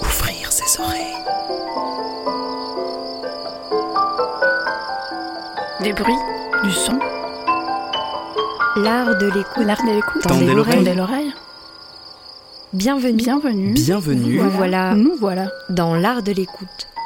Ouvrir ses oreilles. Des bruits, du son, L'art de l'écoute. l'art de l'écoute. Tendez Tendez l'oreille. Tendez l'oreille. Bienvenue Bienvenue. Bienvenue. Nous voilà Nous voilà. dans l'art de l'écoute,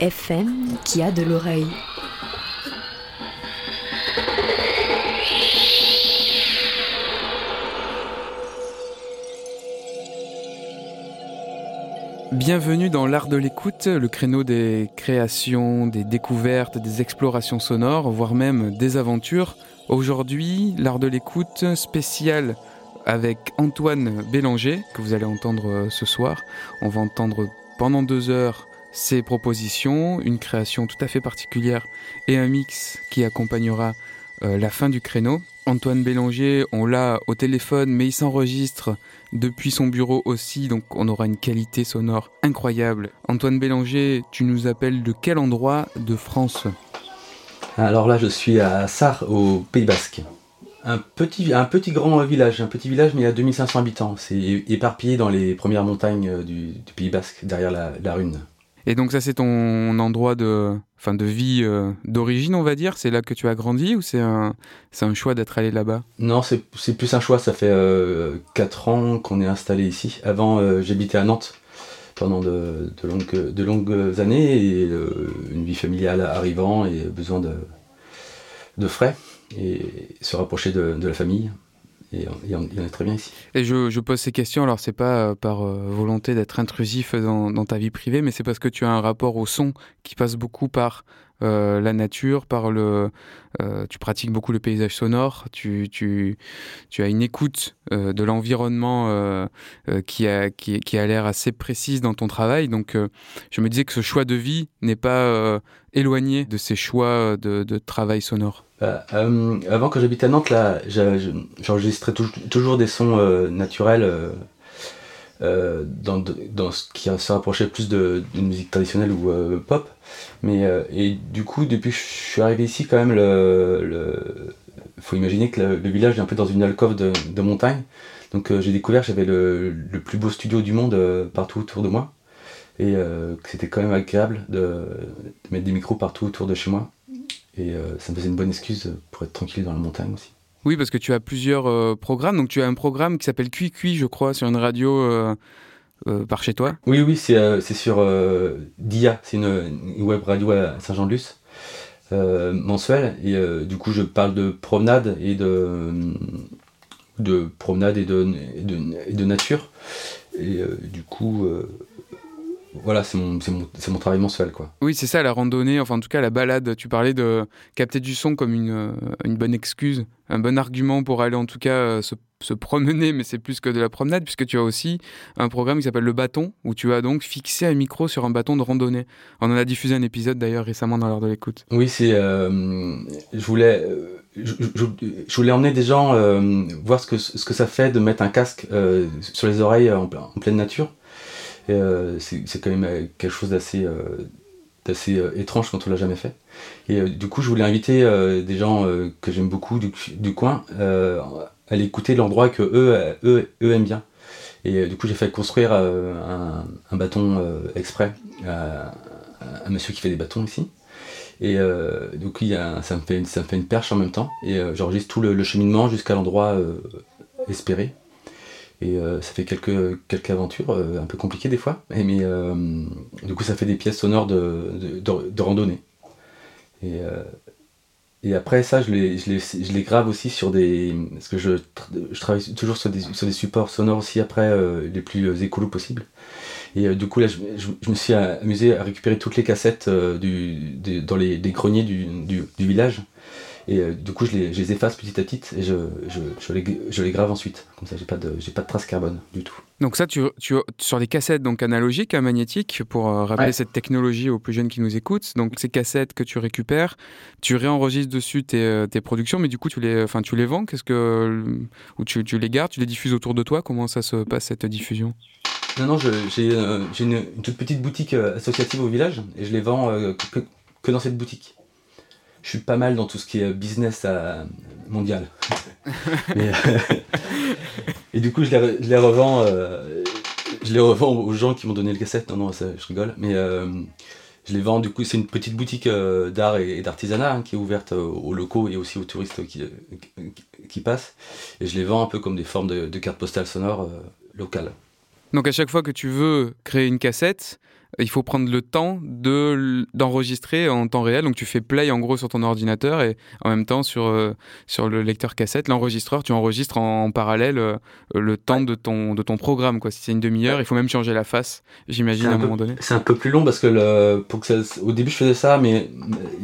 FM qui a de l'oreille. Bienvenue dans l'art de l'écoute, le créneau des créations, des découvertes, des explorations sonores, voire même des aventures. Aujourd'hui, l'art de l'écoute spécial avec Antoine Bélanger, que vous allez entendre euh, ce soir. On va entendre pendant deux heures ses propositions, une création tout à fait particulière et un mix qui accompagnera euh, la fin du créneau. Antoine Bélanger, on l'a au téléphone, mais il s'enregistre depuis son bureau aussi, donc on aura une qualité sonore incroyable. Antoine Bélanger, tu nous appelles de quel endroit de France? Alors là, je suis à Sarre, au Pays Basque. Un petit, grand village, un petit village, mais il y a 2500 habitants. C'est éparpillé dans les premières montagnes euh, du, du Pays Basque, derrière la, la Rune. Et donc ça c'est ton endroit de, enfin de vie euh, d'origine, on va dire. C'est là que tu as grandi ou c'est un, un choix d'être allé là-bas? Non, c'est plus un choix. Ça fait 4 ans qu'on est installé ici. Avant, euh, j'habitais à Nantes pendant de, longues, années et euh, une vie familiale arrivant et besoin de, frais et se rapprocher de la famille. Et on, et on- est très bien ici. Et je, pose ces questions, alors c'est pas euh, par euh, volonté d'être intrusif dans ta vie privée, mais c'est parce que tu as un rapport au son qui passe beaucoup par euh, la nature, par le, euh, tu pratiques beaucoup le paysage sonore, tu, tu, tu as une écoute euh, de l'environnement euh, euh, qui a, qui, qui a l'air assez précise dans ton travail. Donc je me disais que ce choix de vie n'est pas éloigné de ces choix de, de travail sonore. Avant, quand j'habitais à Nantes, là, j'enregistrais tou- toujours des sons naturels euh, dans, dans ce qui se rapprochait plus d'une musique traditionnelle ou euh, pop. Mais, euh, et du coup, depuis que je suis arrivé ici, quand même, le, faut imaginer que le, village est un peu dans une alcôve de, montagne. Donc euh, j'ai découvert que j'avais le, le plus beau studio du monde euh, partout autour de moi. Et que c'était quand même agréable de, de mettre des micros partout autour de chez moi. Et ça me faisait une bonne excuse pour être tranquille dans la montagne aussi. Oui, parce que tu as plusieurs programmes. Donc tu as un programme qui s'appelle Cui Cui, je crois, sur une radio euh, par chez toi. Oui, oui, c'est euh, sur euh, DIA, c'est une, web radio à Saint-Jean-de-Luz, euh, mensuelle. Et du coup, je parle de promenade et de, de promenade et de, et de, nature. Et du coup, voilà, c'est mon, mon, mon travail mensuel, quoi. Oui, c'est ça, la randonnée, enfin en tout cas la balade. Tu parlais de capter du son comme une, euh, une bonne excuse, un bon argument pour aller en tout cas euh, se, se promener, mais c'est plus que de la promenade, puisque tu as aussi un programme qui s'appelle Le Bâton, où tu as donc fixé un micro sur un bâton de randonnée. On en a diffusé un épisode d'ailleurs récemment dans l'heure de l'écoute. Oui, c'est. euh, je voulais. euh, Je, je- je voulais emmener des gens euh, voir ce que, ce que ça fait de mettre un casque sur les oreilles en, en pleine nature. Euh, c'est quand même euh, quelque chose d'assez euh, d'assez euh, étrange quand on l'a jamais fait. Et du coup, je voulais inviter des gens que j'aime beaucoup du, coin à aller écouter l'endroit que eux, eux, eux aiment bien. Et du coup, j'ai fait construire un, bâton exprès à, un monsieur qui fait des bâtons ici. Et coup, il ça, me fait, une- ça me fait une perche en même temps. Et j'enregistre tout le, cheminement jusqu'à l'endroit espéré. Et euh, ça fait quelques, quelques aventures, euh, un peu compliquées des fois. Mais euh, du coup, ça fait des pièces sonores de, de, randonnée. Et, et après ça, je les, je, les, je les grave aussi sur des. Parce que je, je travaille toujours sur des, sur des supports sonores aussi après, les plus écolos possibles. Et du coup, là, je, je- me suis amusé à récupérer toutes les cassettes du, dans les, des greniers du, du village. Et euh, du coup, je les, je les efface petit à petit et je, je, je les, je les grave ensuite. Comme ça, j'ai pas de, j'ai pas de trace carbone du tout. Donc ça, tu, tu, sur les cassettes donc analogiques, hein, magnétiques, pour euh, rappeler Ouais. cette technologie aux plus jeunes qui nous écoutent. Donc ces cassettes que tu récupères, tu réenregistres dessus tes, euh, tes productions, mais du coup tu les, enfin tu les vends, qu'est-ce que, ou tu, tu les gardes, tu les diffuses autour de toi? Comment ça se passe cette diffusion? Non, non, j'ai euh, une, une toute petite boutique associative au village et je les vends que, que dans cette boutique. Je suis pas mal dans tout ce qui est business à- mondial. Mais, euh, et du coup, je les, re- je les revends, euh, je les revends aux gens qui m'ont donné le cassette. Non, non, ça, je rigole. Mais euh, je les vends. Du coup, c'est une petite boutique euh, d'art et, et d'artisanat hein, qui est ouverte euh, aux locaux et aussi aux touristes qui, qui, qui passent. Et je les vends un peu comme des formes de, de cartes postales sonores euh, locales. Donc à chaque fois que tu veux créer une cassette, il faut prendre le temps de d'enregistrer en temps réel. Donc tu fais play en gros sur ton ordinateur et en même temps sur, euh, sur le lecteur cassette, l'enregistreur, tu enregistres en, en parallèle euh, le temps de, ton, de ton programme. Quoi. Si c'est une demi-heure, il faut même changer la face, j'imagine, à un un peu- moment donné. C'est un peu plus long parce que le, pour que ça- au début je faisais ça, mais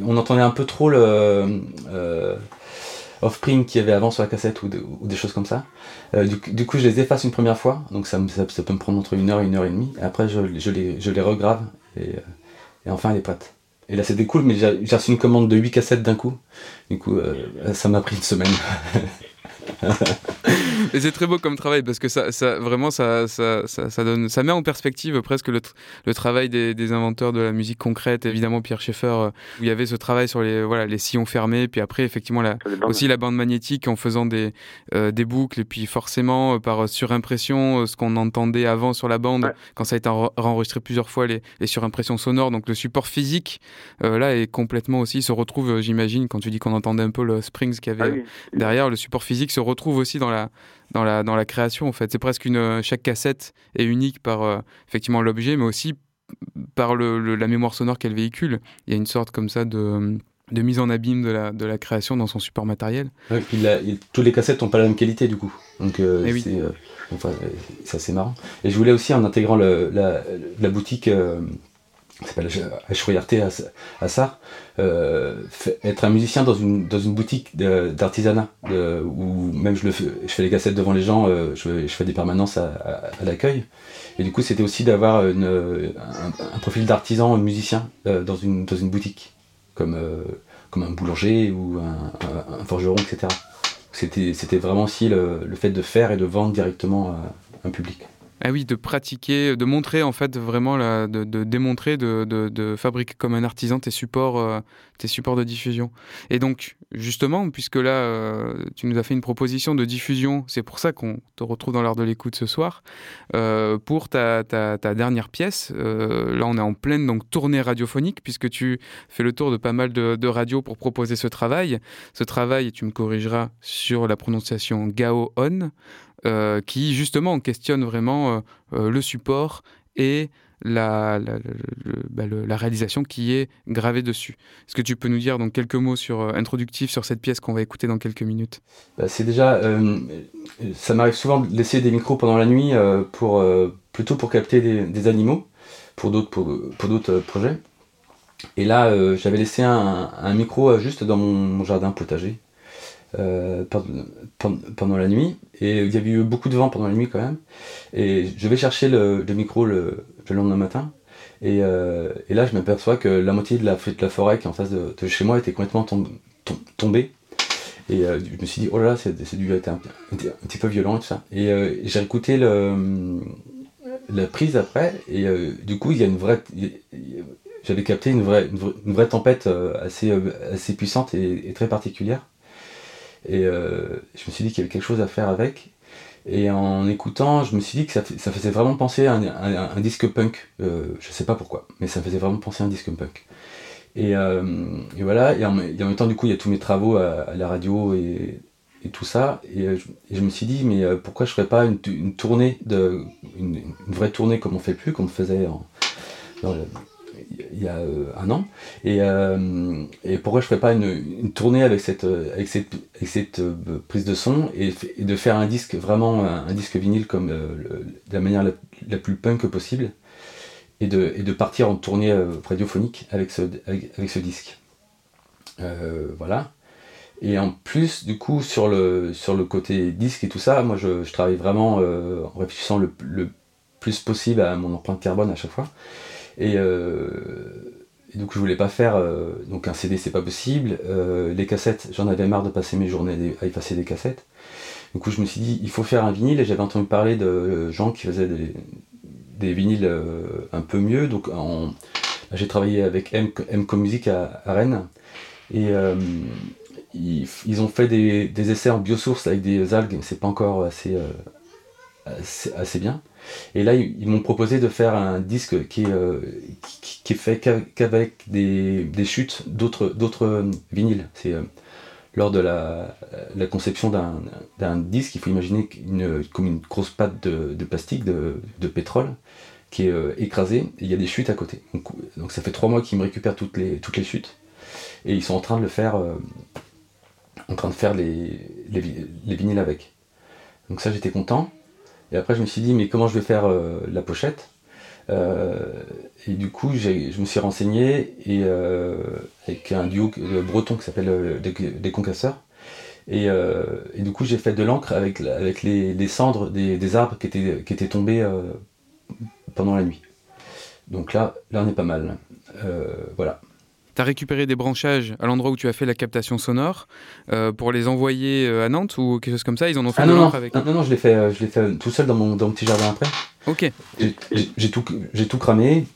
on entendait un peu trop le euh, off-print qu'il y avait avant sur la cassette ou, de- ou des choses comme ça. Euh, du, coup, je les efface une première fois, donc ça, peut me prendre entre une heure et une heure et demie. Et après, je, les, regrave et, euh, et enfin elle est. Et là, c'était cool, mais j'ai j'ai reçu une commande de 8 cassettes d'un coup. Du coup, euh, ça m'a pris une semaine. Et c'est très beau comme travail parce que ça, ça vraiment, ça, ça, ça, donne, ça met en perspective presque le, tr- le travail des, des inventeurs de la musique concrète. Évidemment, Pierre Schaeffer, euh, où il y avait ce travail sur les, voilà, les sillons fermés, puis après, effectivement, la, aussi la bande magnétique en faisant des, euh, des boucles, et puis forcément, euh, par surimpression, euh, ce qu'on entendait avant sur la bande, Ouais. quand ça a été enre- enregistré plusieurs fois, les, les surimpressions sonores. Donc le support physique, euh, là, est complètement aussi, se retrouve, j'imagine, quand tu dis qu'on entendait un peu le Springs qu'il y avait Ah oui. derrière le support physique se retrouve aussi dans la dans la dans la création en fait c'est presque une euh, chaque cassette est unique par euh, effectivement l'objet mais aussi par le, le- la mémoire sonore qu'elle véhicule il y a une sorte comme ça de de mise en abîme de la, de la création dans son support matériel. Ouais, puis la- il- tous les cassettes n'ont pas la même qualité du coup. Donc euh, Eh oui. c'est euh, enfin, c'est assez marrant. Et je voulais aussi en intégrant le- la, la boutique s'appelle à, Sarre, euh, être un musicien dans une, dans une boutique d'artisanat où même je, fais, les cassettes devant les gens, euh, je, fais des permanences à, l'accueil. Et du coup c'était aussi d'avoir un, profil d'artisan musicien euh, dans, une, dans une boutique comme, comme un boulanger ou un, forgeron, etc. C'était c'était vraiment aussi le, le fait de faire et de vendre directement à un public. Ah oui, de pratiquer, de montrer en fait vraiment, de, démontrer, de, fabriquer comme un artisan tes supports, euh, tes supports de diffusion. Et donc, justement, puisque là, euh, tu nous as fait une proposition de diffusion, c'est pour ça qu'on te retrouve dans l'art de l'écoute ce soir, euh, pour ta, dernière pièce. là, on est en pleine donc, tournée radiophonique, puisque tu fais le tour de pas mal de, de radios pour proposer ce travail. Ce travail, tu me corrigeras sur la prononciation Gao-On, euh, qui justement questionne vraiment euh, euh, le support et bah, la réalisation qui est gravée dessus. Est-ce que tu peux nous dire donc quelques mots sur, euh, introductifs sur cette pièce qu'on va écouter dans quelques minutes? Bah, c'est déjà, ça m'arrive souvent de laisser des micros pendant la nuit pour plutôt pour capter des, animaux pour d'autres projets. Et là, j'avais laissé un, micro juste dans mon jardin potager euh, pendant, la nuit. Et il y avait eu beaucoup de vent pendant la nuit quand même. Et je vais chercher le, le micro le, le lendemain matin. Et, euh, et là, je m'aperçois que la moitié de la, de la forêt qui est en face de, chez moi était complètement tom- tom- tombée. Et euh, je me suis dit, oh là là, c'est dû être un, un petit- un petit peu violent et tout ça. Et euh, j'ai écouté le, la prise après, et euh, du coup, il y a une vraie. J'avais capté une vraie, une vraie, tempête assez, assez puissante et très particulière. Et euh, je me suis dit qu'il y avait quelque chose à faire avec. Et en écoutant, je me suis dit que ça, ça faisait vraiment penser à un, un- disque punk. Euh, je sais pas pourquoi, mais ça faisait vraiment penser à un disque punk. Et, euh, voilà, et en, même temps, du coup, il y a tous mes travaux à, la radio et, tout ça. Et, je, me suis dit, mais pourquoi je ferais pas une, une tournée, de, une, vraie tournée comme on fait plus, comme on faisait en, il y a euh, un an. Et, euh, et pourquoi je ferais pas une, tournée avec cette, euh, avec cette, avec cette prise de son et, de faire un disque, vraiment un, disque vinyle comme de la manière la, la plus punk possible et de, et de partir en tournée radiophonique avec ce, avec, ce disque. Voilà. Et en plus, du coup, sur le, sur le côté disque et tout ça, moi je, travaille vraiment en réfléchissant le, le, plus possible à mon empreinte carbone à chaque fois. Et, euh, et donc je voulais pas faire. Euh, donc un CD c'est pas possible. Euh, les cassettes, j'en avais marre de passer mes journées à effacer des cassettes. Du coup je me suis dit il faut faire un vinyle et j'avais entendu parler de gens qui faisaient des, des vinyles un peu mieux. Donc j'ai travaillé avec M, M Music à, Rennes. Et ils, ils, ont fait des, des, essais en biosource avec des algues, c'est pas encore assez, assez, assez, bien. Et là, ils, m'ont proposé de faire un disque qui est, euh, qui, est fait qu'avec des, des, chutes d'autres vinyles. C'est lors de la, conception d'un disque, il faut imaginer comme une grosse pâte de, plastique, de, de pétrole, qui est euh, écrasé, et il y a des chutes à côté. Donc, ça fait trois mois qu'ils me récupèrent toutes les, toutes les chutes, et ils sont en train de le faire, euh, en train de faire les, les, les vinyles avec. Donc ça j'étais content, et après je me suis dit mais comment je vais faire euh, la pochette? Et du coup je me suis renseigné, et avec un duo breton qui s'appelle des, Concasseurs, et, du coup j'ai fait de l'encre avec, avec les, cendres des, des, arbres qui étaient, qui étaient tombés pendant la nuit. Donc là, là on est pas mal. Euh, voilà. Tu as récupéré des branchages à l'endroit où tu as fait la captation sonore euh, pour les envoyer à Nantes ou quelque chose comme ça? Ils en ont fait ah, non, non, avec non, non, je l'ai fait, je fait tout seul dans mon, dans mon petit jardin après. Ok. J'ai tout, tout cramé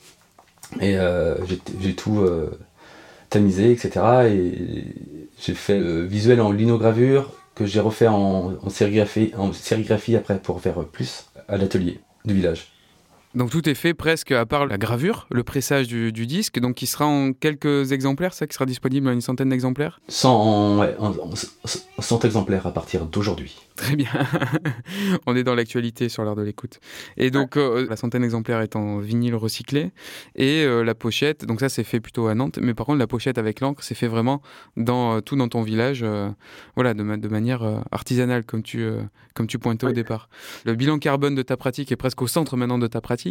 et euh, j'ai tout euh, tamisé, etc. Et j'ai fait le visuel en linogravure que j'ai refait en, en, sérigraphie, en sérigraphie après pour faire plus à l'atelier du village. Donc tout est fait presque à part la gravure, le pressage du, du disque, donc qui sera en quelques exemplaires, ça qui sera disponible en une centaine d'exemplaires 100, ouais, 100 exemplaires à partir d'aujourd'hui. Très bien. On est dans l'actualité sur l'art de l'écoute. Et donc, euh, la centaine d'exemplaires est en vinyle recyclé. Et euh, la pochette, donc ça, c'est fait plutôt à Nantes. Mais par contre, la pochette avec l'encre, c'est fait vraiment dans, euh, tout dans ton village, voilà, de, ma de manière artisanale, comme tu, comme tu pointais au départ. Le bilan carbone de ta pratique est presque au centre maintenant de ta pratique.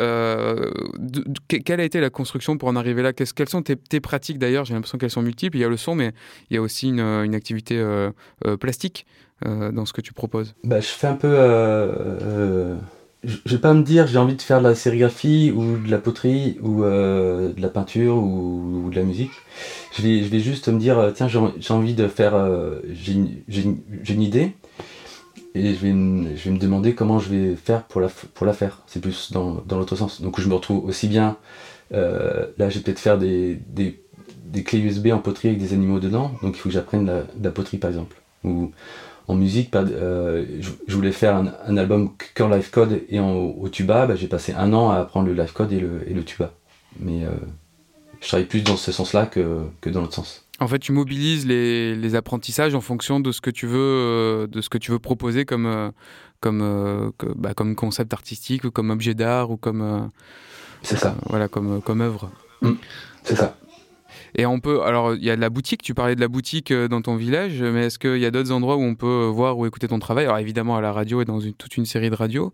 Euh, quelle a été la construction pour en arriver là? Qu Quelles sont tes, pratiques d'ailleurs? J'ai l'impression qu'elles sont multiples. Il y a le son, mais il y a aussi une, une activité plastique euh, dans ce que tu proposes bah, Je fais un peu. Euh, euh, je vais pas me dire j'ai envie de faire de la sérigraphie ou de la poterie ou euh, de la peinture ou, de la musique. Je vais, juste me dire tiens, j'ai envie de faire. j'ai une, idée et je vais, me, je vais me demander comment je vais faire pour la, pour la faire. C'est plus dans, dans l'autre sens. Donc je me retrouve aussi bien. là, je vais peut-être faire des, des, des, clés USB en poterie avec des animaux dedans. Donc il faut que j'apprenne la, la poterie par exemple. Ou en musique, euh, je, voulais faire un, album cœur live code et en, au tuba, bah, j'ai passé un an à apprendre le live code et le, et le tuba. Mais euh, je travaille plus dans ce sens-là que, que dans l'autre sens. En fait, tu mobilises les, les, apprentissages en fonction de ce que tu veux, euh, de ce que tu veux proposer comme, euh, comme, euh, que, bah, comme concept artistique ou comme objet d'art ou comme. C'est ça. Voilà, comme, comme œuvre. Mmh, c'est ça. Et on peut, alors il y a de la boutique, tu parlais de la boutique dans ton village, mais est-ce qu'il y a d'autres endroits où on peut voir ou écouter ton travail? Alors évidemment à la radio et dans une, toute une série de radios,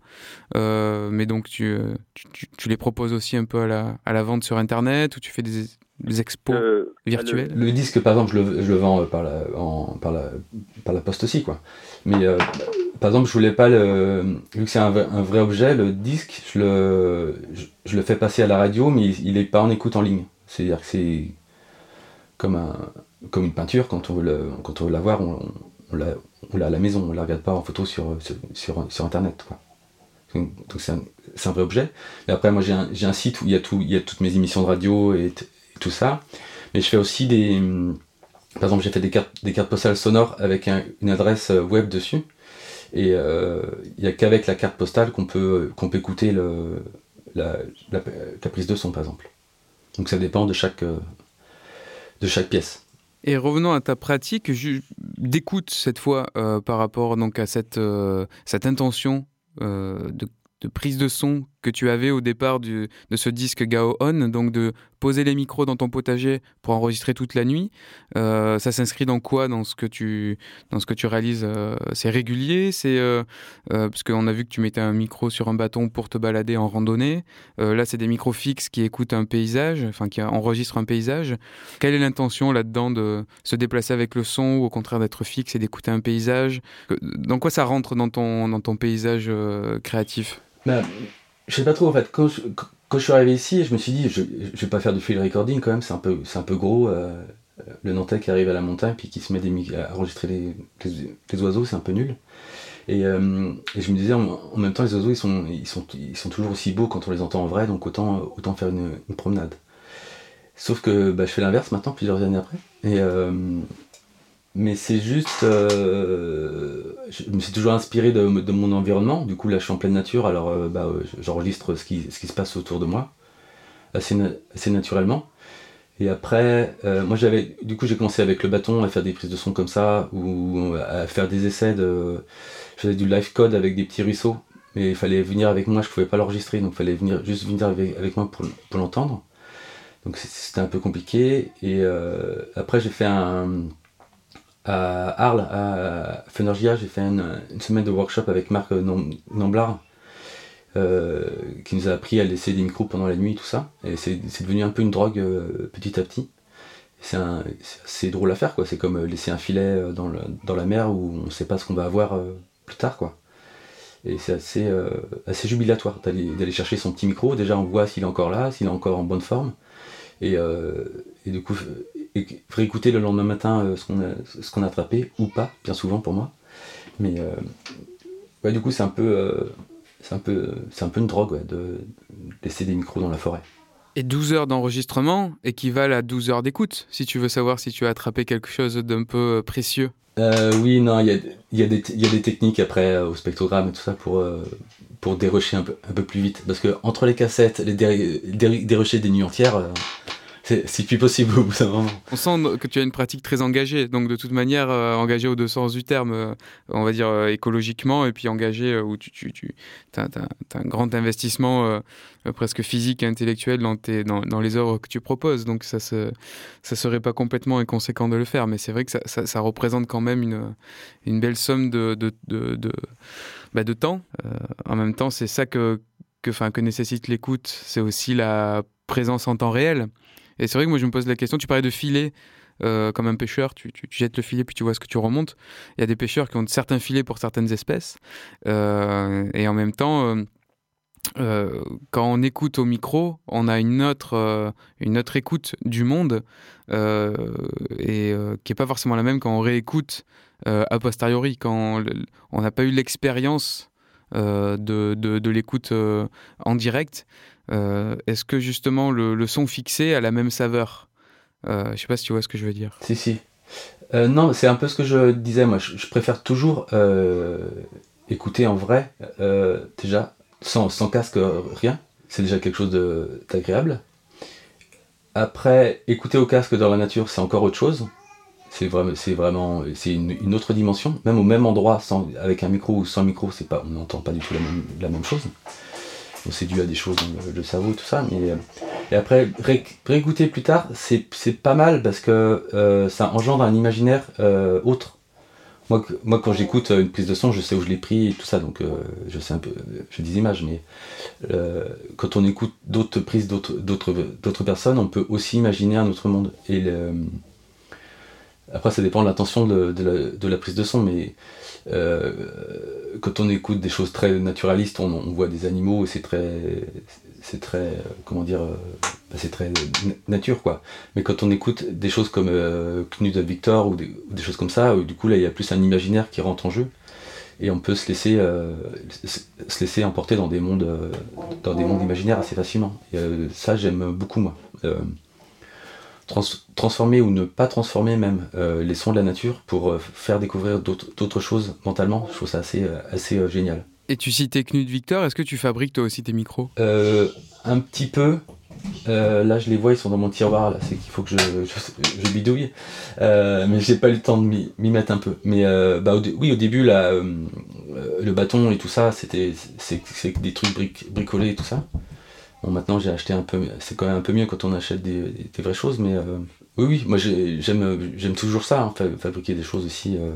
mais donc tu, tu, tu, les proposes aussi un peu à la, à la vente sur Internet ou tu fais des, des expos euh, virtuels le, le, disque par exemple je le, je le vends par la, en, par, la, par la poste aussi quoi. Mais euh, par exemple je voulais pas le, vu que c'est un, un, vrai objet, le disque je le, je, je, le fais passer à la radio mais il, il est pas en écoute en ligne. C'est-à-dire que c'est comme, un, comme une peinture, quand on veut, le, quand on veut la voir, on, on, l'a, on l'a à la maison, on ne la regarde pas en photo sur, sur, sur, sur Internet. Quoi. Donc c'est un, c'est un vrai objet. Et après, moi j'ai un, j'ai un site où il y, a tout, il y a toutes mes émissions de radio et tout ça. Mais je fais aussi des. Par exemple, j'ai fait des cartes, postales sonores avec un, une adresse web dessus. Et il euh, n'y a qu'avec la carte postale qu'on peut, qu'on peut écouter le, la, la, prise de son, par exemple. Donc ça dépend de chaque, de chaque pièce. Et revenons à ta pratique d'écoute cette fois euh, par rapport donc à cette, euh, cette intention euh, de, de, prise de son que tu avais au départ de ce disque Gao On, donc de poser les micros dans ton potager pour enregistrer toute la nuit. Euh, ça s'inscrit dans quoi dans ce que tu, dans ce que tu réalises euh, C'est régulier C'est euh, Parce qu'on a vu que tu mettais un micro sur un bâton pour te balader en randonnée. là, c'est des micros fixes qui écoutent un paysage, enfin qui enregistrent un paysage. Quelle est l'intention là-dedans de se déplacer avec le son ou au contraire d'être fixe et d'écouter un paysage? Dans quoi ça rentre dans ton, dans ton paysage créatif? Bah, Je sais pas trop en fait. Quand je, suis arrivé ici, je me suis dit, je, je vais pas faire du field recording quand même, c'est un peu, c'est un peu gros. Euh, le Nantais qui arrive à la montagne puis qui se met à enregistrer les, les, oiseaux, c'est un peu nul. Et, euh, je me disais, en, même temps, les oiseaux, ils sont, ils, sont, ils sont toujours aussi beaux quand on les entend en vrai, donc autant, autant faire une, promenade. Sauf que bah, je fais l'inverse maintenant, plusieurs années après. Et, euh, mais c'est juste. Euh, je me suis toujours inspiré de, de, mon environnement. Du coup, là, je suis en pleine nature, alors euh, bah, j'enregistre ce qui, ce qui se passe autour de moi, assez, assez naturellement. Et après, euh, moi, j'avais. Du coup, j'ai commencé avec le bâton à faire des prises de son comme ça, ou à faire des essais de. Je faisais du live code avec des petits ruisseaux, mais il fallait venir avec moi, je pouvais pas l'enregistrer, donc il fallait venir, juste venir avec, avec moi pour, pour l'entendre. Donc c'était un peu compliqué. Et après, j'ai fait un à Arles, à Fenergia, j'ai fait une, semaine de workshop avec Marc Namblard, euh, qui nous a appris à laisser des micros pendant la nuit, tout ça. Et c'est devenu un peu une drogue euh, petit à petit. C'est drôle à faire, quoi. C'est comme laisser un filet euh, dans, la mer où on ne sait pas ce qu'on va avoir plus tard, quoi. Et c'est assez, jubilatoire d'aller chercher son petit micro. Déjà, on voit s'il est encore là, s'il est encore en bonne forme. Et, du coup, réécouter le lendemain matin euh, ce qu'on a, a attrapé, ou pas, bien souvent pour moi. Mais euh, du coup, c'est un peu. Euh, c'est un, peu, un peu une drogue de laisser des micros dans la forêt. Et 12 heures d'enregistrement équivalent à 12 heures d'écoute, si tu veux savoir si tu as attrapé quelque chose d'un peu précieux. oui, non, il y a, y, a y a, des techniques après au spectrogramme et tout ça pour, pour dérocher un peu, un peu plus vite. Parce que entre les cassettes, les dérocher des nuits entières, c'est plus possible au bout d'un moment. On sent que tu as une pratique très engagée, donc de toute manière euh, engagée au deux sens du terme, euh, on va dire euh, écologiquement, et puis engagée où tu, as, un grand investissement presque physique et intellectuel dans, les œuvres que tu proposes, donc ça se, serait pas complètement inconséquent de le faire, mais c'est vrai que ça, représente quand même une, belle somme de, bah, temps. en même temps, c'est ça que nécessite l'écoute, c'est aussi la présence en temps réel. Et c'est vrai que moi je me pose la question, tu parlais de filet. Euh, comme un pêcheur, tu, jettes le filet puis tu vois ce que tu remontes. Il y a des pêcheurs qui ont certains filets pour certaines espèces. Euh, et en même temps, euh, quand on écoute au micro, on a une autre, une autre écoute du monde et qui n'est pas forcément la même quand on réécoute a posteriori, quand on n'a pas eu l'expérience de, de l'écoute en direct. Euh, est-ce que justement le, son fixé a la même saveur? Euh, Je sais pas si tu vois ce que je veux dire. Si, si. Euh, non, c'est un peu ce que je disais, moi. Je, préfère toujours écouter en vrai, déjà, sans, casque, rien. C'est déjà quelque chose d'agréable. Après, écouter au casque dans la nature, c'est encore autre chose. C'est vraiment, vraiment, une, autre dimension. Même au même endroit, avec un micro ou sans micro, pas, on n'entend pas du tout la même chose c'est dû à des choses dans le, cerveau, tout ça. Mais, euh, et après, réécouter plus tard, c'est pas mal parce que euh, ça engendre un imaginaire euh, autre. Moi, moi quand j'écoute une prise de son, je sais où je l'ai pris et tout ça, donc je sais un peu, j'ai des images, mais quand on écoute d'autres prises d'autres personnes, on peut aussi imaginer un autre monde. Et après, ça dépend de l'intention de, de, la, prise de son, mais euh, quand on écoute des choses très naturalistes, on, voit des animaux et c'est très, c'est très, euh, comment dire, euh, bah, c'est très nature quoi. Mais quand on écoute des choses comme Knut Victor ou des, choses comme ça, du coup là il y a plus un imaginaire qui rentre en jeu et on peut se laisser, se laisser emporter dans des mondes, dans des mondes imaginaires assez facilement. Et, ça j'aime beaucoup moi transformer ou ne pas transformer même euh, les sons de la nature pour euh, faire découvrir d'autres choses mentalement. Je trouve ça assez, euh, assez génial. Et tu citais Knut Victor, est-ce que tu fabriques toi aussi tes micros? Un petit peu. là, je les vois, ils sont dans mon tiroir. Là, c'est qu'il faut que je, je, bidouille. mais j'ai pas eu le temps de m'y mettre un peu. Mais bah, oui, au début, là, euh, le bâton et tout ça, c'était c'est c'est des trucs bric- bricolés et tout ça. Bon, maintenant j'ai acheté un peu, c'est quand même un peu mieux quand on achète des, des vraies choses, mais euh, oui, oui, moi j'ai- j'aime j'aime toujours ça, hein, fa- fabriquer des choses aussi euh,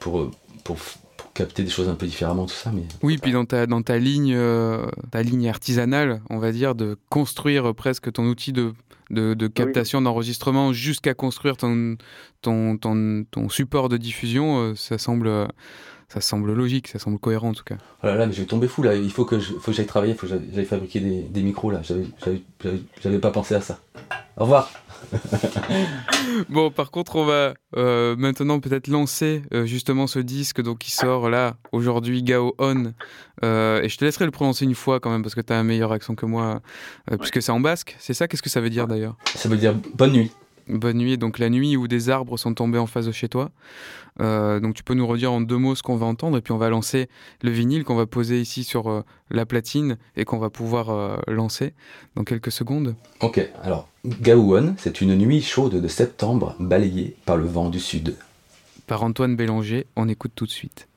pour, pour, pour capter des choses un peu différemment, tout ça. Mais Oui, puis dans ta, dans ta ligne, euh, ta ligne artisanale, on va dire, de construire presque ton outil de, de, de captation, d'enregistrement, jusqu'à construire ton, ton, ton, ton support de diffusion, euh, ça semble, euh, ça semble logique, ça semble cohérent en tout cas. Oh là là, mais je vais tomber fou là. Il faut que je- faut que j'aille travailler, il faut que j'aille- fabriquer des, des micros là. J'avais- pas pensé à ça. Au revoir. Bon, par contre, on va euh, maintenant peut-être lancer euh, justement ce disque donc, qui sort là aujourd'hui, Gao On. Euh, et je te laisserai le prononcer une fois quand même parce que tu as un meilleur accent que moi, euh, puisque c'est en basque. C'est ça Qu'est-ce que ça veut dire d'ailleurs? Ça veut dire bonne nuit. Bonne nuit, donc la nuit où des arbres sont tombés en face de chez toi. Euh, donc tu peux nous redire en deux mots ce qu'on va entendre et puis on va lancer le vinyle qu'on va poser ici sur euh, la platine et qu'on va pouvoir euh, lancer dans quelques secondes. Ok, alors Gaouon, c'est une nuit chaude de septembre balayée par le vent du sud. Par Antoine Bélanger, on écoute tout de suite.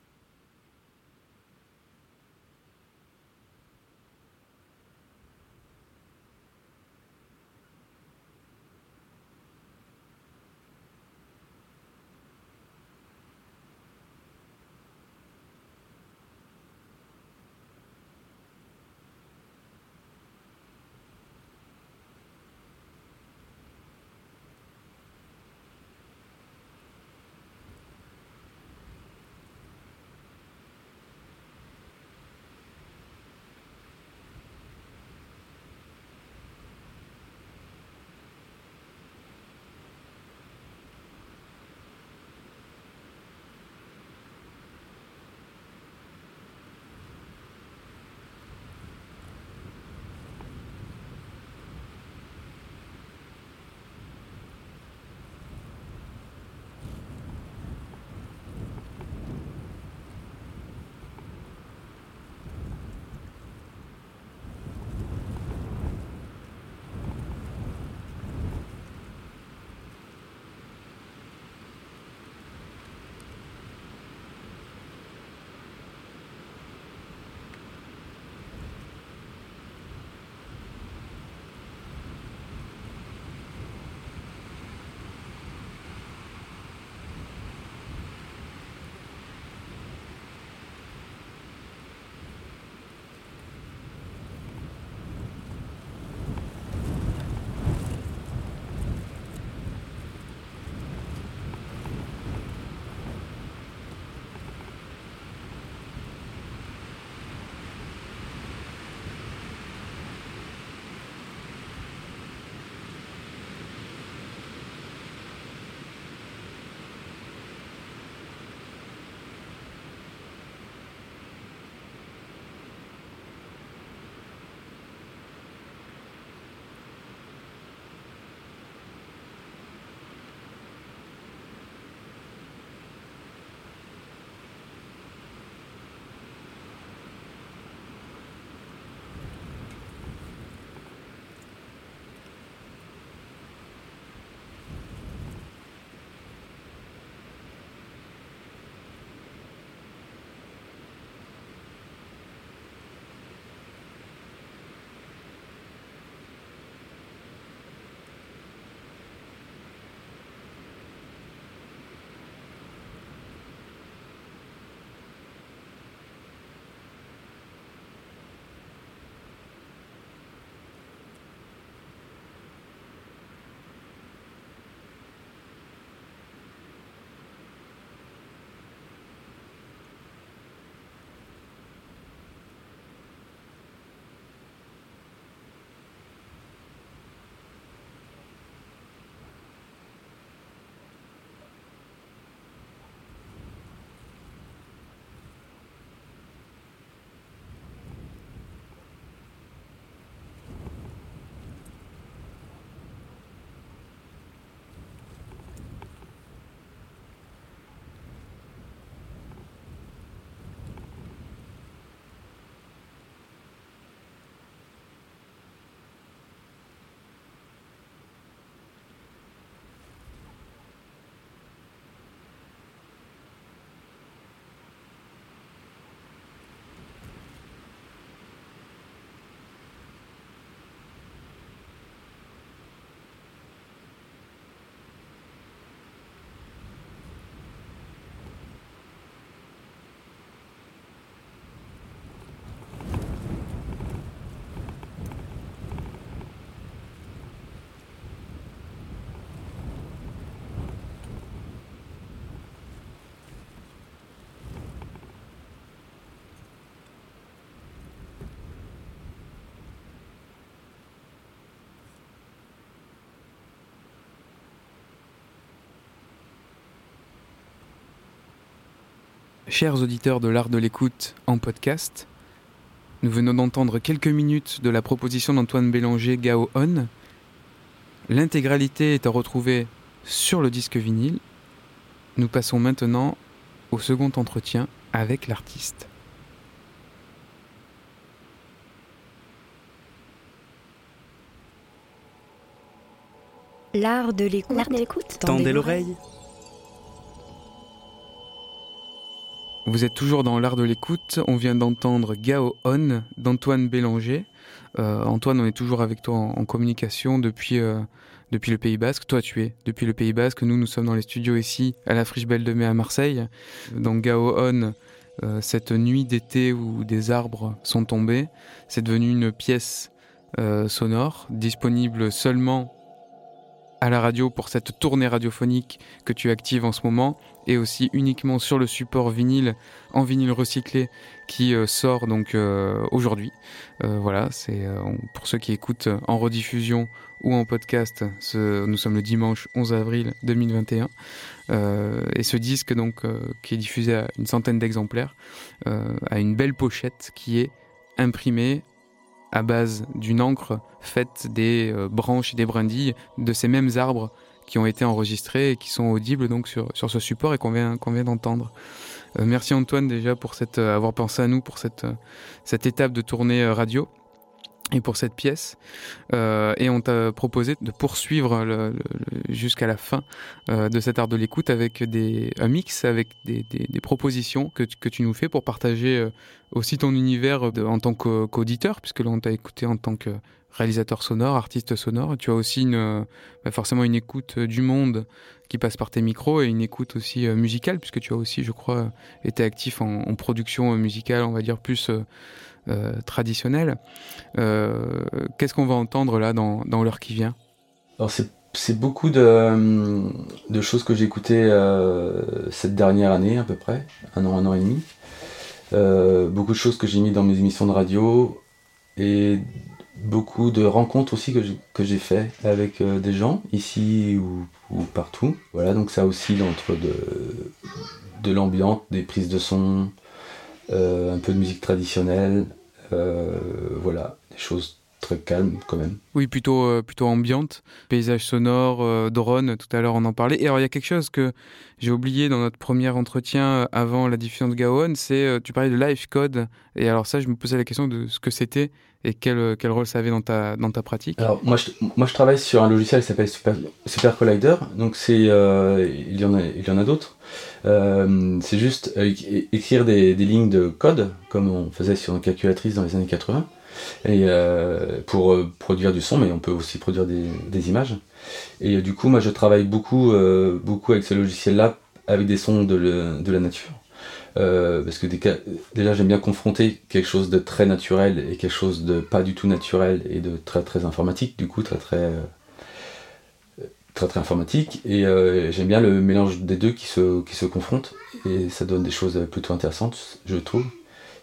Chers auditeurs de l'art de l'écoute en podcast, nous venons d'entendre quelques minutes de la proposition d'Antoine Bélanger Gao On. L'intégralité est à retrouver sur le disque vinyle. Nous passons maintenant au second entretien avec l'artiste. L'art de l'écoute. L'art de l'écoute. Tendez l'oreille. Vous êtes toujours dans l'art de l'écoute. On vient d'entendre Gao On d'Antoine Bélanger. Euh, Antoine, on est toujours avec toi en, communication depuis, euh, depuis le Pays Basque. Toi, tu es depuis le Pays Basque. Nous, nous sommes dans les studios ici, à la Friche Belle de Mai à Marseille. Donc Gao On, euh, cette nuit d'été où des arbres sont tombés, c'est devenu une pièce sonore disponible seulement à la radio pour cette tournée radiophonique que tu actives en ce moment et aussi uniquement sur le support vinyle en vinyle recyclé qui euh, sort donc euh, aujourd'hui. Euh, voilà, c'est pour ceux qui écoutent en rediffusion ou en podcast. nous sommes le dimanche 11 avril 2021 Euh, et ce disque donc qui est diffusé à une centaine d'exemplaires a une belle pochette qui est imprimée à base d'une encre faite des branches et des brindilles de ces mêmes arbres qui ont été enregistrés et qui sont audibles donc sur, sur ce support et qu'on vient, qu'on vient d'entendre. Euh, merci Antoine déjà pour cette, euh, avoir pensé à nous pour cette, euh, cette étape de tournée radio et pour cette pièce. Et on t'a proposé de poursuivre jusqu'à la fin de cet art de l'écoute avec des, un mix, avec des, des- propositions que, tu- que tu nous fais pour partager aussi ton univers en tant qu'au- qu'auditeur, puisque là on t'a écouté en tant que réalisateur sonore, artiste sonore. Tu as aussi euh, bah, forcément une écoute euh, du monde qui passe par tes micros et une écoute aussi euh, musicale, puisque tu as aussi, je crois, été actif en, production musicale, on va dire plus traditionnelle. Qu'est-ce qu'on va entendre là dans, dans l'heure qui vient? Alors c'est beaucoup de, de choses que j'ai écoutées cette dernière année à peu près, un an, un an et demi. Beaucoup de choses que j'ai mis dans mes émissions de radio et beaucoup de rencontres aussi que j'ai- fait avec euh, des gens ici ou, ou partout. Voilà, donc ça aussi entre de, de l'ambiance, des prises de son, euh, un peu de musique traditionnelle, euh, voilà, des choses très calmes quand même. Oui, plutôt, plutôt ambiante, paysage sonore, drone, tout à l'heure on en parlait. Et alors il y a quelque chose que j'ai oublié dans notre premier entretien avant la diffusion de Gaon, c'est tu parlais de live code. Et alors ça, je me posais la question de ce que c'était et quel, euh, quel rôle ça avait dans ta, dans ta pratique. Alors moi je, moi je travaille sur un logiciel qui s'appelle Super, Collider, donc c'est euh, il y en a il y en a d'autres. Euh, c'est juste écrire des, des lignes de code comme on faisait sur une calculatrice dans les années 80 et pour produire du son, mais on peut aussi produire des, des images. Et du coup moi je travaille beaucoup beaucoup avec ce logiciel-là avec des sons de, de la nature. Euh, parce que déjà j'aime bien confronter quelque chose de très naturel et quelque chose de pas du tout naturel et de très très informatique du coup très très euh, très très informatique. Et euh, j'aime bien le mélange des deux qui se, qui se confrontent et ça donne des choses plutôt intéressantes je trouve.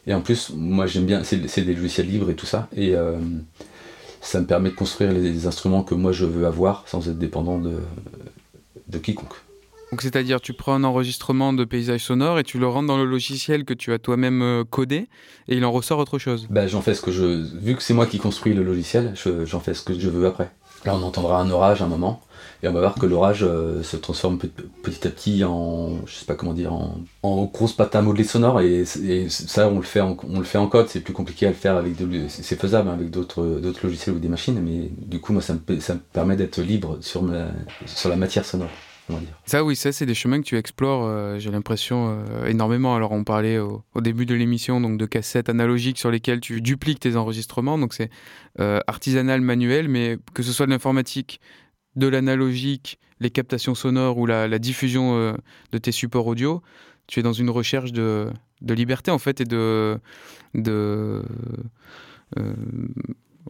Et en plus moi j'aime bien c'est des logiciels libres et tout ça. Et ça me permet de construire les instruments que moi je veux avoir sans être dépendant de, de quiconque Donc c'est-à-dire tu prends un enregistrement de paysage sonore et tu le rentres dans le logiciel que tu as toi-même euh, codé et il en ressort autre chose. Bah, j'en fais ce que je. Vu que c'est moi qui construis le logiciel, je- j'en fais ce que je veux après. Là, on entendra un orage à un moment, et on va voir que l'orage euh, se transforme pe- petit à petit en. Je sais pas comment dire, en, en grosse pâte à modeler sonore, et, ça, on le fait en, on le fait en code, c'est plus compliqué à le faire avec. C'est faisable hein, avec d'autres d'autres logiciels ou des machines, mais du coup, moi, ça me, ça me permet d'être libre sur, sur la matière sonore, on. Ça, oui, ça, c'est des chemins que tu explores, euh, j'ai l'impression, euh, énormément. Alors, on parlait au, début de l'émission donc de cassettes analogiques sur lesquelles tu dupliques tes enregistrements. Donc, c'est euh, artisanal, manuel, mais que ce soit de l'informatique, de l'analogique, les captations sonores ou la, diffusion de tes supports audio, tu es dans une recherche de, liberté, en fait, et de. de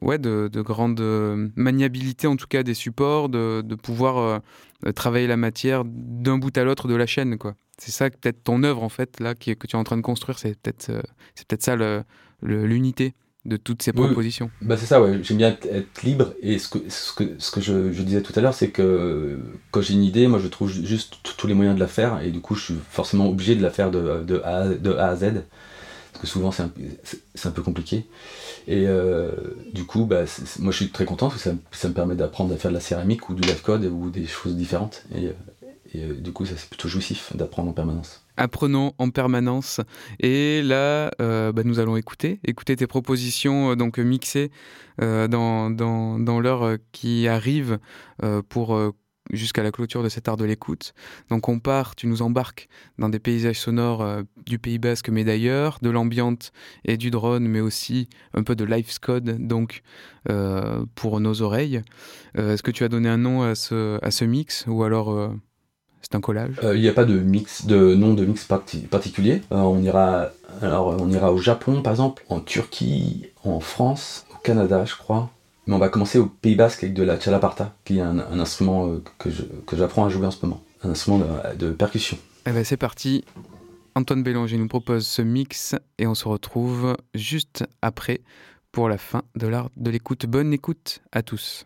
ouais, de, de grande euh, maniabilité en tout cas des supports, de, de pouvoir euh, travailler la matière d'un bout à l'autre de la chaîne. quoi. C'est ça peut-être ton œuvre en fait là qui, que tu es en train de construire, c'est peut-être euh, c'est peut-être ça l'unité de toutes ces Oui. propositions. Bah c'est ça, ouais. J'aime bien être, être libre. Et ce que, ce que, ce que je, je disais tout à l'heure, c'est que quand j'ai une idée, moi je trouve ju- juste tous les moyens de la faire. Et du coup, je suis forcément obligé de la faire de, de, a, de A à Z. Souvent, c'est un, peu compliqué. Et euh, du coup, bah, moi je suis très content parce que ça, me permet d'apprendre à faire de la céramique ou du live code ou des choses différentes. Et, euh, euh, du coup, ça c'est plutôt jouissif d'apprendre en permanence. Apprenons en permanence. Et là, bah, nous allons écouter, écouter tes propositions donc mixées dans, dans, dans l'heure qui arrive pour jusqu'à la clôture de cet art de l'écoute. Donc on part, tu nous embarques dans des paysages sonores euh, du Pays Basque, mais d'ailleurs, de l'ambiante et du drone, mais aussi un peu de live code, donc euh, pour nos oreilles. Euh, Est-ce que tu as donné un nom à ce, mix ou alors c'est un collage? Il n'y a pas de mix, de nom de mix parti- particulier. On ira, alors on ira au Japon par exemple, en Turquie, en France, au Canada, je crois. Mais on va commencer au Pays Basque avec de la chalaparta, qui est un, instrument euh, que j'apprends à jouer en ce moment, un instrument de, de percussion. Eh ben c'est parti. Antoine Bélanger nous propose ce mix et on se retrouve juste après pour la fin de l'art de l'écoute. Bonne écoute à tous.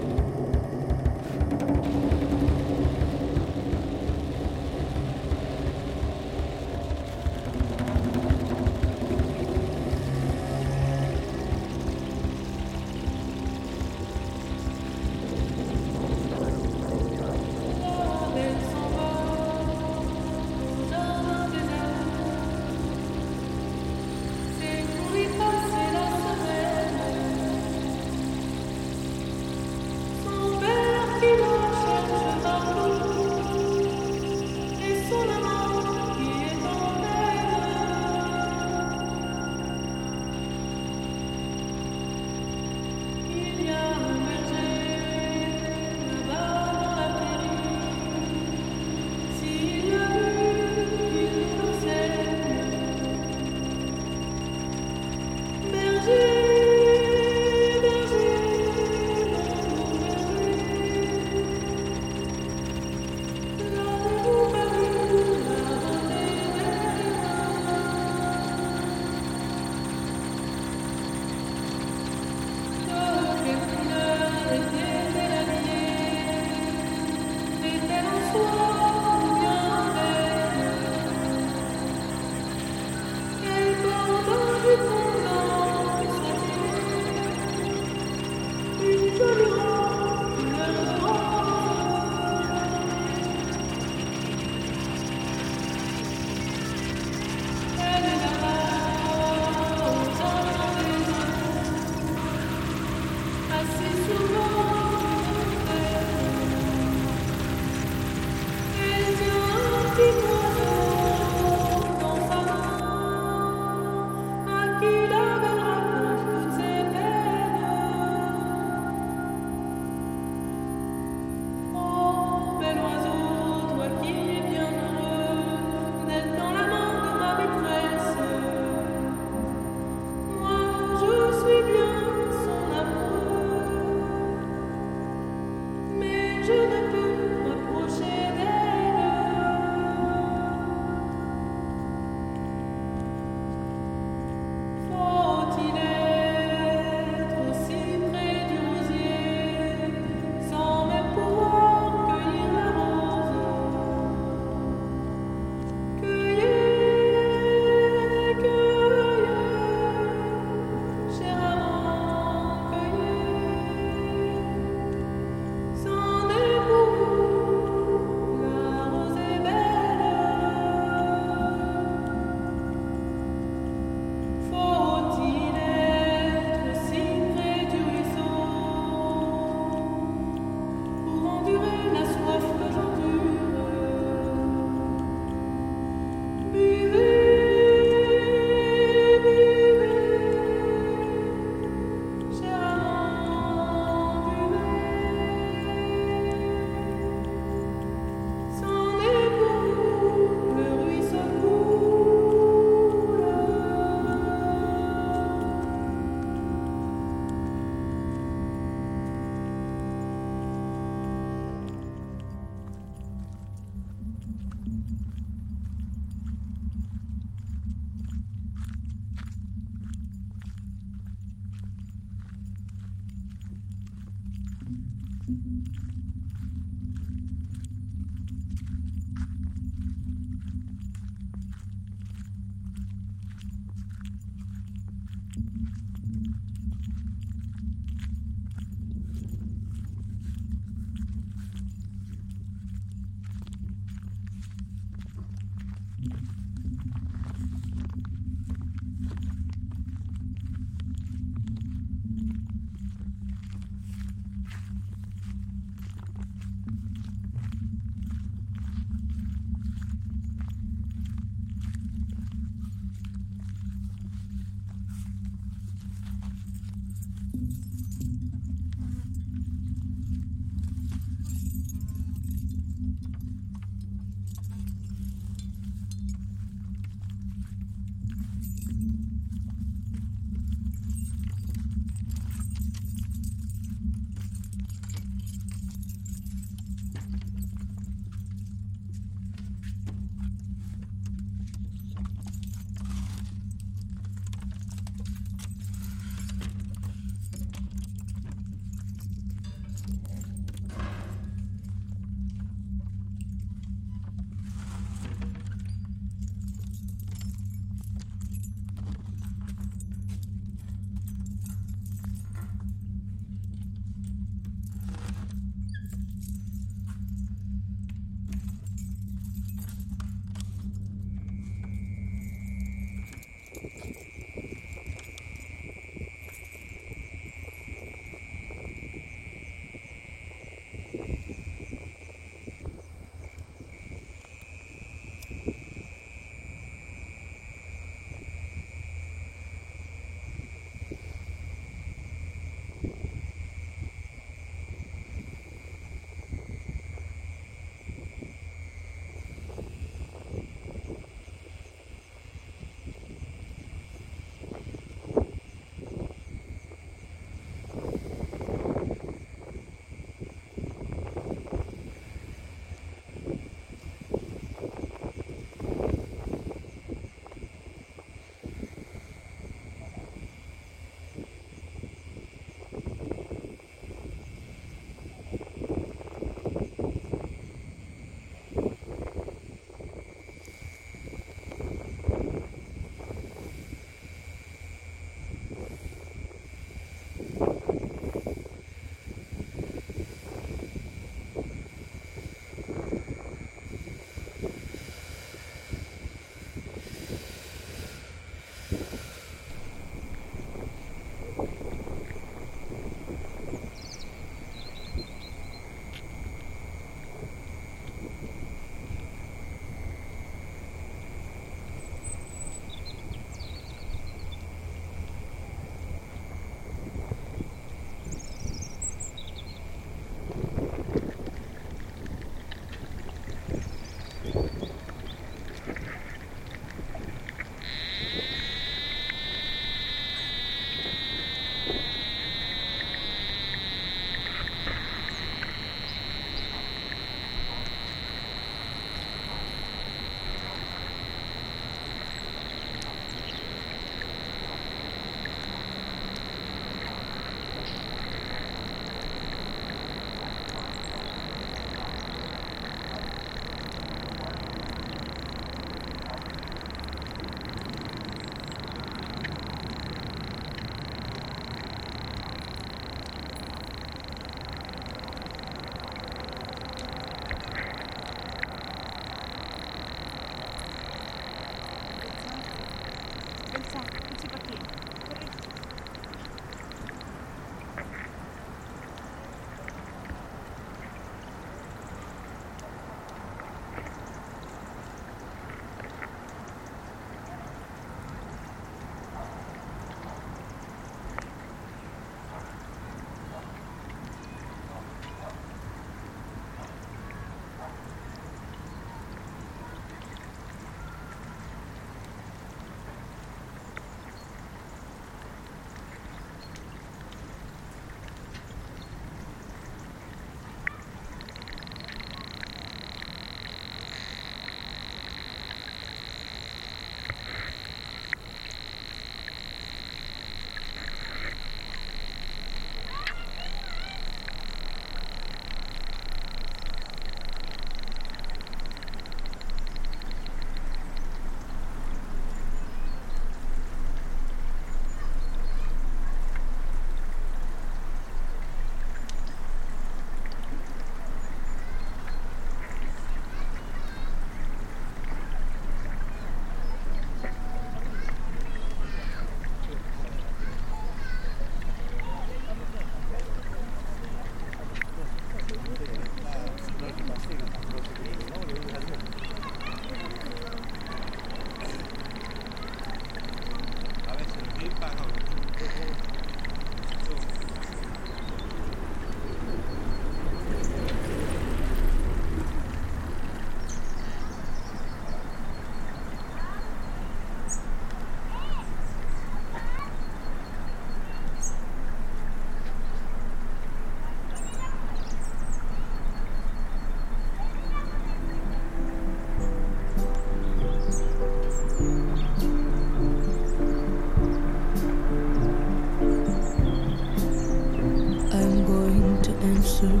Desert,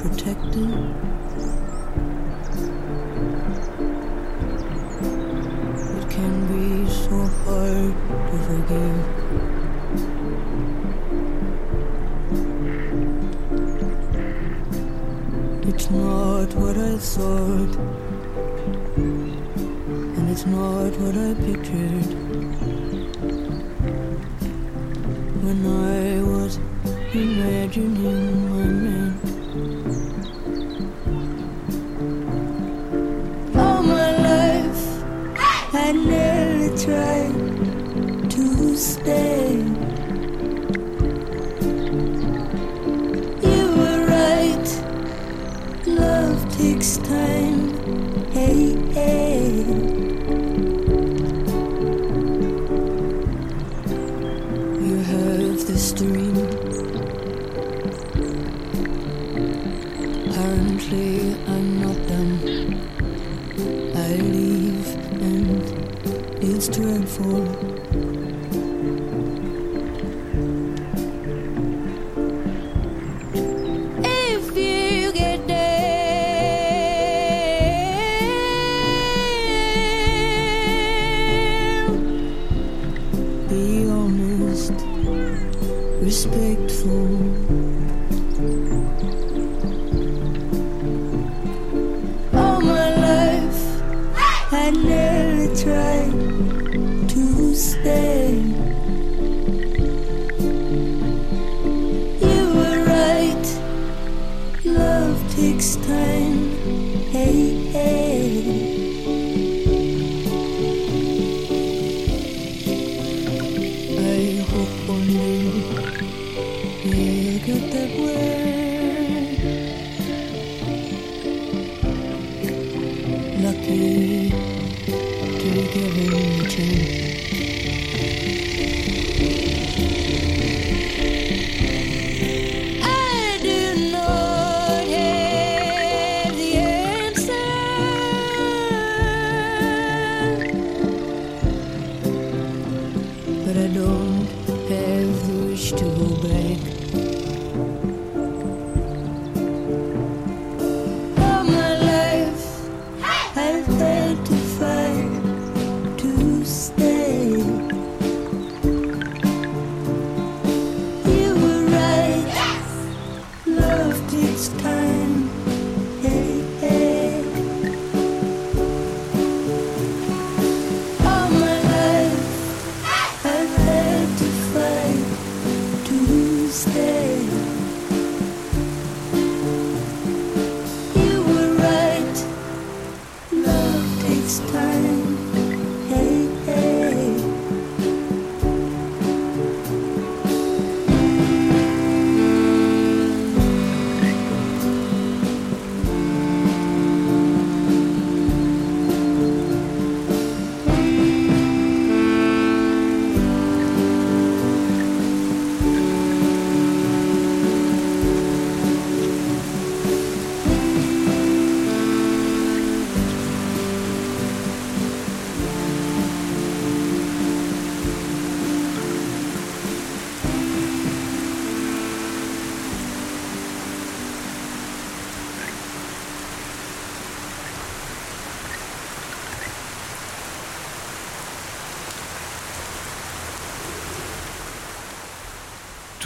protected. It can be so hard to forgive. It's not what I thought, and it's not what I pictured is dreadful.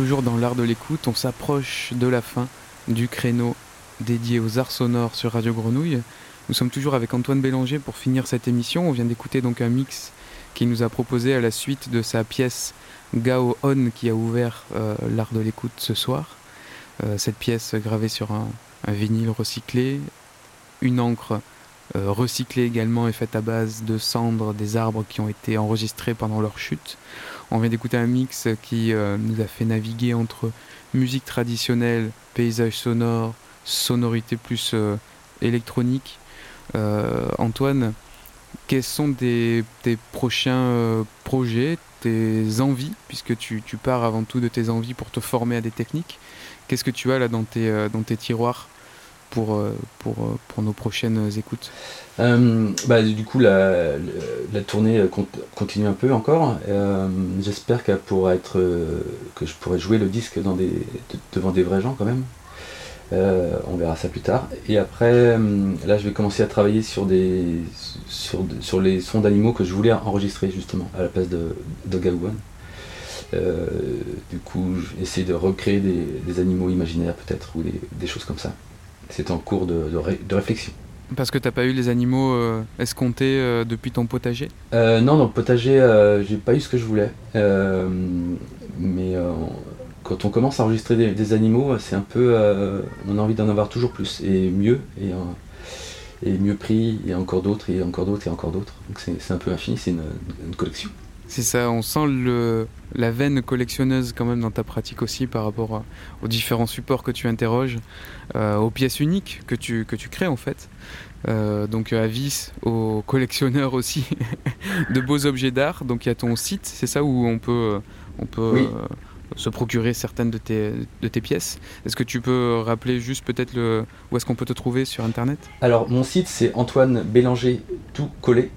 Toujours dans l'art de l'écoute, on s'approche de la fin du créneau dédié aux arts sonores sur Radio Grenouille. Nous sommes toujours avec Antoine Bélanger pour finir cette émission. On vient d'écouter donc un mix qu'il nous a proposé à la suite de sa pièce Gao On qui a ouvert euh, l'art de l'écoute ce soir. Euh, cette pièce gravée sur un, vinyle recyclé, une encre euh, recyclée également et faite à base de cendres des arbres qui ont été enregistrés pendant leur chute. On vient d'écouter un mix qui euh, nous a fait naviguer entre musique traditionnelle, paysage sonore, sonorité plus euh, électronique. Euh, Antoine, quels sont tes, prochains projets, tes envies, puisque tu, pars avant tout de tes envies pour te former à des techniques? Qu'est-ce que tu as là dans tes tiroirs? Pour, euh, pour, euh, pour nos prochaines écoutes Euh, bah, du coup, la, la- tournée con- continue un peu encore. J'espère qu'elle pourra être, que je pourrai jouer le disque devant des vrais gens quand même. On verra ça plus tard. Et après, là, je vais commencer à travailler sur, des, sur, sur les sons d'animaux que je voulais enregistrer justement à la place de, de du coup, je vais essayer de recréer des, animaux imaginaires peut-être ou des choses comme ça. C'est en cours de, de ré- de réflexion. Parce que t'as pas eu les animaux euh, escomptés euh, depuis ton potager? Euh, non, dans le potager, j'ai pas eu ce que je voulais. Mais quand on commence à enregistrer des, des animaux, c'est un peu. on a envie d'en avoir toujours plus et mieux et, et mieux pris et encore d'autres et encore d'autres et encore d'autres. Donc c'est c'est un peu infini, c'est une, une collection. C'est ça, on sent le, la veine collectionneuse quand même dans ta pratique aussi par rapport à- aux différents supports que tu interroges, euh, aux pièces uniques que tu, que tu crées en fait. Euh, donc à vis, aux collectionneurs aussi de beaux objets d'art. Donc il y a ton site, c'est ça où on peut, on peut Oui. euh, se procurer certaines de tes, de tes pièces. Est-ce que tu peux rappeler juste peut-être le, où est-ce qu'on peut te trouver sur internet? Alors, mon site, c'est Antoine Bélanger, tout collé,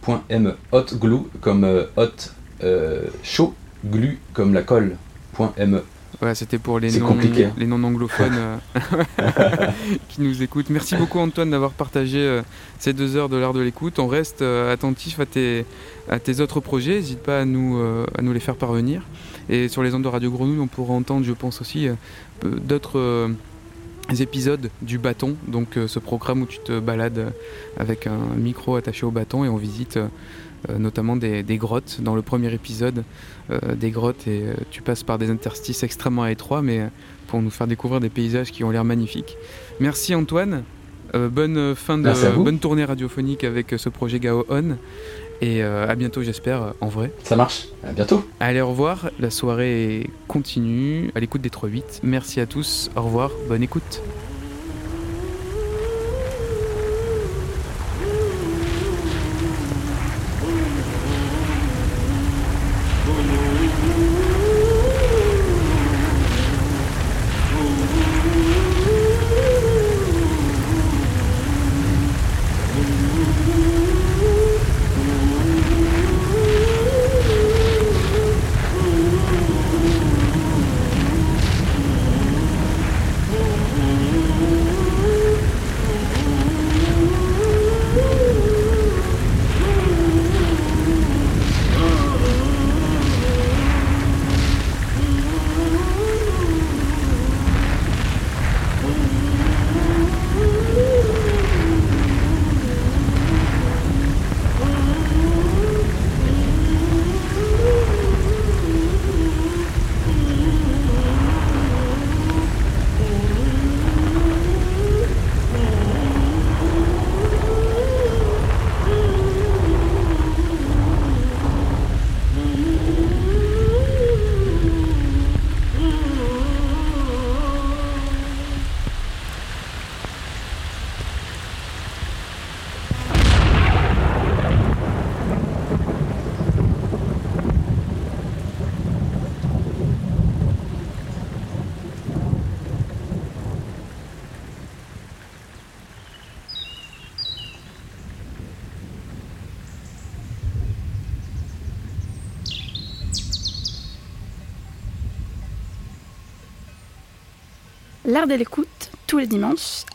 point hotglue.me. Hot glue comme euh, hot euh, chaud, glue comme la colle, me. Voilà, c'était pour les non, hein. les non anglophones euh, qui nous écoutent. Merci beaucoup Antoine d'avoir partagé ces deux heures de l'art de l'écoute. On reste attentif à tes, à tes autres projets. N'hésite pas à nous, à nous les faire parvenir. Et sur les ondes de Radio Grenouille, on pourra entendre, je pense aussi, d'autres épisodes du bâton. Donc euh, ce programme où tu te balades euh, avec un micro attaché au bâton et on visite euh, notamment des, des grottes. Dans le premier épisode, euh, des grottes et tu passes par des interstices extrêmement étroits, mais pour nous faire découvrir des paysages qui ont l'air magnifiques. Merci Antoine. Bonne fin de bonne tournée radiophonique avec ce projet Gao On et euh, à bientôt j'espère euh, en vrai. Ça marche, à bientôt. Allez au revoir, la soirée continue à l'écoute des 3-8. Merci à tous, au revoir, bonne écoute.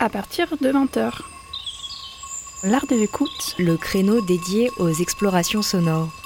À partir de 20h. L'art de l'écoute, Le créneau dédié aux explorations sonores.